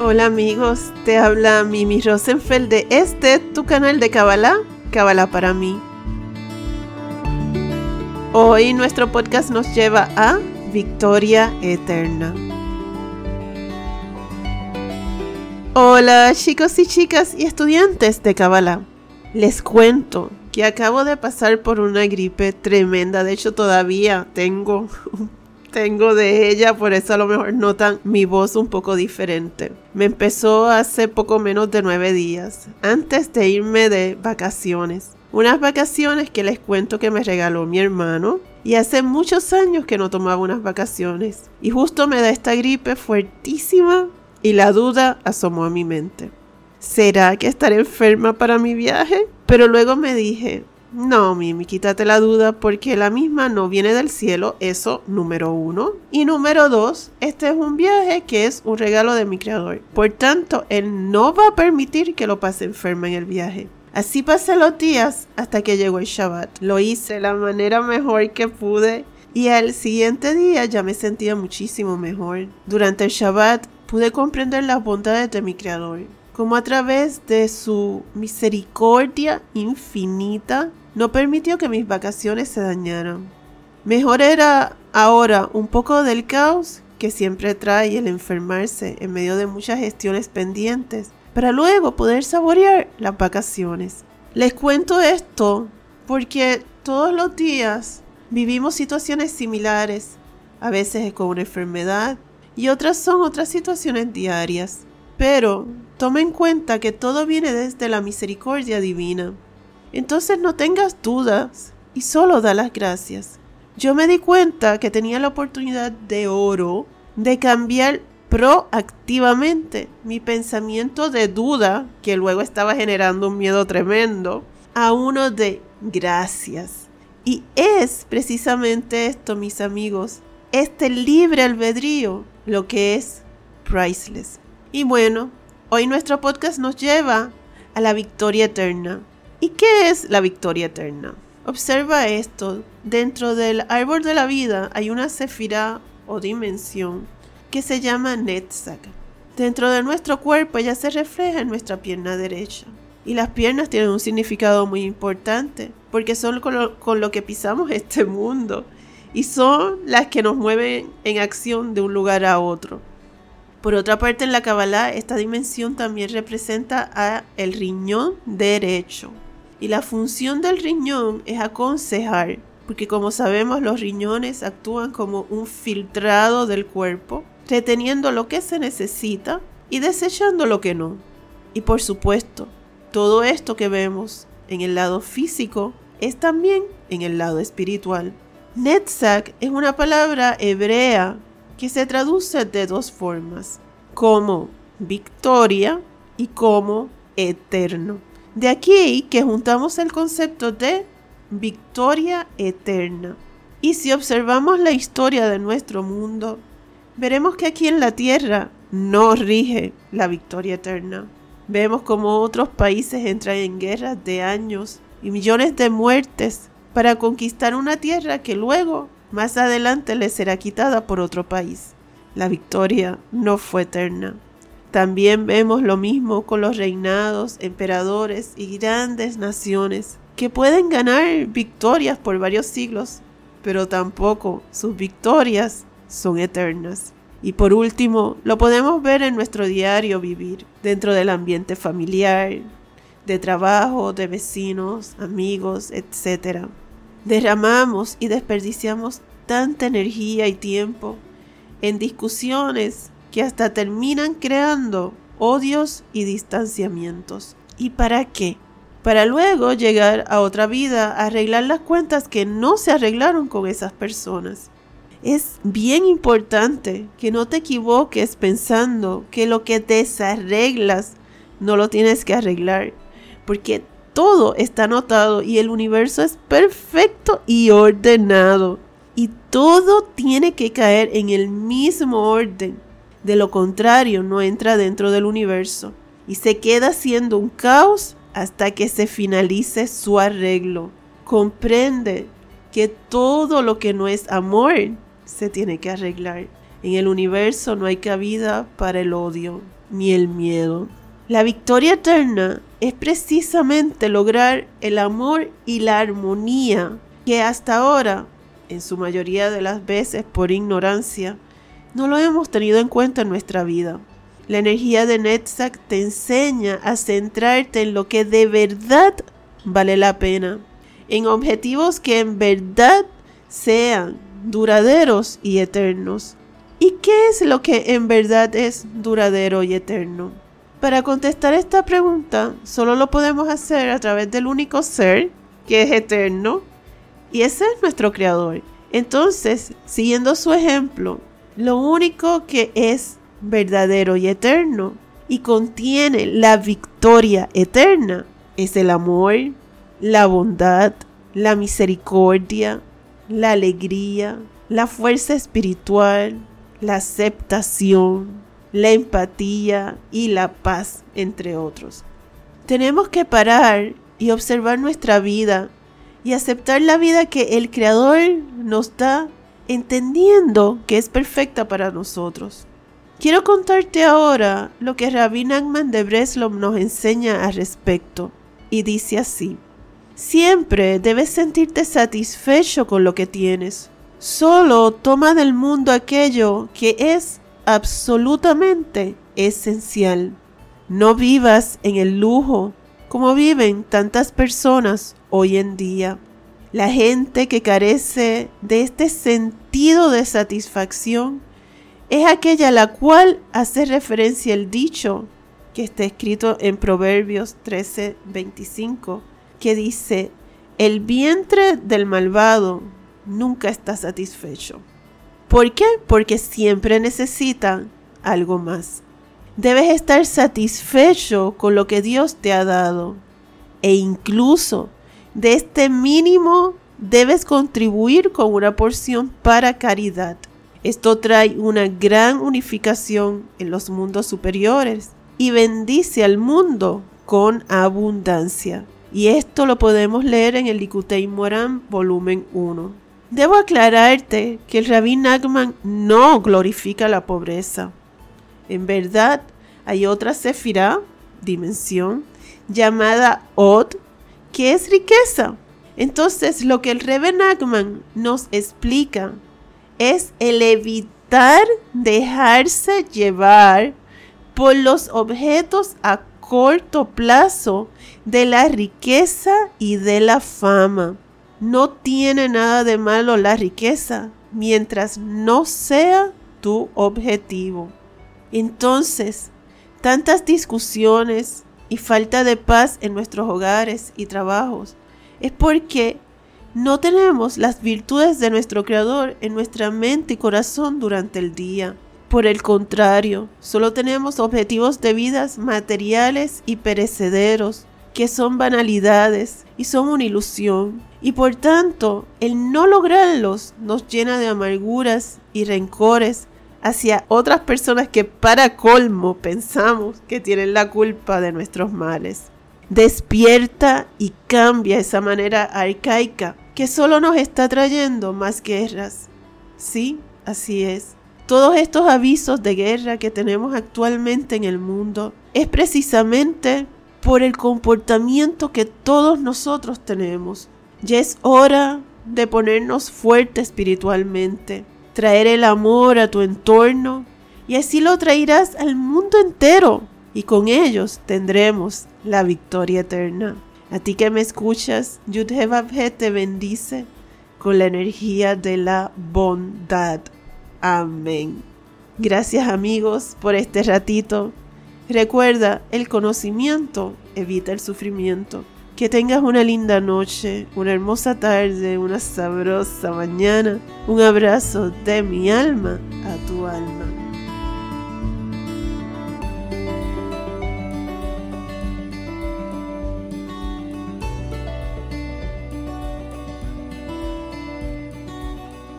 Hola amigos, te habla Mimi Rosenfeld de este, tu canal de Kabbalah, Kabbalah para mí. Hoy nuestro podcast nos lleva a Victoria Eterna. Hola chicos y chicas y estudiantes de Kabbalah. Les cuento que acabo de pasar por una gripe tremenda, de hecho todavía tengo tengo de ella, por eso a lo mejor notan mi voz un poco diferente. Me empezó hace poco menos de nueve días, antes de irme de vacaciones. Unas vacaciones que les cuento que me regaló mi hermano y hace muchos años que no tomaba unas vacaciones. Y justo me da esta gripe fuertísima y la duda asomó a mi mente. ¿Será que estaré enferma para mi viaje? Pero luego me dije, no, Mimi, quítate la duda porque la misma no viene del cielo, eso número uno. Y número dos, este es un viaje que es un regalo de mi creador. Por tanto, él no va a permitir que lo pase enferma en el viaje. Así pasé los días hasta que llegó el Shabbat. Lo hice de la manera mejor que pude y al siguiente día ya me sentía muchísimo mejor. Durante el Shabbat pude comprender las bondades de mi creador como a través de su misericordia infinita no permitió que mis vacaciones se dañaran. Mejor era ahora un poco del caos que siempre trae el enfermarse en medio de muchas gestiones pendientes para luego poder saborear las vacaciones. Les cuento esto porque todos los días vivimos situaciones similares, a veces con una enfermedad y otras son otras situaciones diarias. Pero toma en cuenta que todo viene desde la misericordia divina. Entonces no tengas dudas y solo da las gracias. Yo me di cuenta que tenía la oportunidad de oro de cambiar proactivamente mi pensamiento de duda, que luego estaba generando un miedo tremendo, a uno de gracias. Y es precisamente esto, mis amigos, este libre albedrío, lo que es priceless. Y bueno, hoy nuestro podcast nos lleva a la victoria eterna. ¿Y qué es la victoria eterna? Observa esto. Dentro del árbol de la vida hay una sefirá o dimensión que se llama Netzach. Dentro de nuestro cuerpo ella se refleja en nuestra pierna derecha. Y las piernas tienen un significado muy importante porque son con lo, con lo que pisamos este mundo y son las que nos mueven en acción de un lugar a otro. Por otra parte, en la Kabbalah, esta dimensión también representa a el riñón derecho. Y la función del riñón es aconsejar, porque como sabemos, los riñones actúan como un filtrado del cuerpo, reteniendo lo que se necesita y desechando lo que no. Y por supuesto, todo esto que vemos en el lado físico es también en el lado espiritual. Netzach es una palabra hebrea que se traduce de dos formas, como victoria y como eterno. De aquí que juntamos el concepto de victoria eterna. Y si observamos la historia de nuestro mundo, veremos que aquí en la tierra no rige la victoria eterna. Vemos como otros países entran en guerras de años y millones de muertes para conquistar una tierra que luego más adelante le será quitada por otro país. La victoria no fue eterna. También vemos lo mismo con los reinados, emperadores y grandes naciones que pueden ganar victorias por varios siglos, pero tampoco sus victorias son eternas. Y por último, lo podemos ver en nuestro diario vivir, dentro del ambiente familiar, de trabajo, de vecinos, amigos, etc derramamos y desperdiciamos tanta energía y tiempo en discusiones que hasta terminan creando odios y distanciamientos. ¿Y para qué? Para luego llegar a otra vida arreglar las cuentas que no se arreglaron con esas personas. Es bien importante que no te equivoques pensando que lo que desarreglas no lo tienes que arreglar, porque todo está anotado y el universo es perfecto y ordenado. Y todo tiene que caer en el mismo orden. De lo contrario, no entra dentro del universo y se queda siendo un caos hasta que se finalice su arreglo. Comprende que todo lo que no es amor se tiene que arreglar. En el universo no hay cabida para el odio ni el miedo. La victoria eterna es precisamente lograr el amor y la armonía que hasta ahora, en su mayoría de las veces por ignorancia, no lo hemos tenido en cuenta en nuestra vida. La energía de Netzach te enseña a centrarte en lo que de verdad vale la pena, en objetivos que en verdad sean duraderos y eternos. ¿Y qué es lo que en verdad es duradero y eterno? Para contestar esta pregunta, solo lo podemos hacer a través del único ser que es eterno, y ese es nuestro creador. Entonces, siguiendo su ejemplo, lo único que es verdadero y eterno y contiene la victoria eterna es el amor, la bondad, la misericordia, la alegría, la fuerza espiritual, la aceptación, la empatía y la paz, entre otros. Tenemos que parar y observar nuestra vida y aceptar la vida que el Creador nos da, entendiendo que es perfecta para nosotros. Quiero contarte ahora lo que Rabbi Nachman de Breslov nos enseña al respecto, y dice así. Siempre debes sentirte satisfecho con lo que tienes. Solo toma del mundo aquello que es absolutamente esencial. No vivas en el lujo como viven tantas personas hoy en día. La gente que carece de este sentido de satisfacción es aquella a la cual hace referencia el dicho que está escrito en Proverbios 13:25, que dice, el vientre del malvado nunca está satisfecho. ¿Por qué? Porque siempre necesita algo más. Debes estar satisfecho con lo que Dios te ha dado e incluso de este mínimo debes contribuir con una porción para caridad. Esto trae una gran unificación en los mundos superiores y bendice al mundo con abundancia. Y esto lo podemos leer en el Likutei Moran, volumen 1. Debo aclararte que el Rabí Nachman no glorifica la pobreza. En verdad, hay otra sefirá, dimensión, llamada Od, que es riqueza. Entonces, lo que el Rebbe Nachman nos explica es el evitar dejarse llevar por los objetos a corto plazo de la riqueza y de la fama. No tiene nada de malo la riqueza mientras no sea tu objetivo. Entonces, tantas discusiones y falta de paz en nuestros hogares y trabajos es porque no tenemos las virtudes de nuestro Creador en nuestra mente y corazón durante el día. Por el contrario, solo tenemos objetivos de vidas materiales y perecederos, que son banalidades y son una ilusión. Y por tanto, el no lograrlos nos llena de amarguras y rencores hacia otras personas que para colmo pensamos que tienen la culpa de nuestros males. Despierta y cambia esa manera arcaica que solo nos está trayendo más guerras. Sí, así es. Todos estos avisos de guerra que tenemos actualmente en el mundo es precisamente por el comportamiento que todos nosotros tenemos. Ya es hora de ponernos fuerte espiritualmente, traer el amor a tu entorno y así lo traerás al mundo entero y con ellos tendremos la victoria eterna. A ti que me escuchas, Yudhevabhe te bendice con la energía de la bondad. Amén. Gracias amigos por este ratito. Recuerda, el conocimiento evita el sufrimiento. Que tengas una linda noche, una hermosa tarde, una sabrosa mañana. Un abrazo de mi alma a tu alma.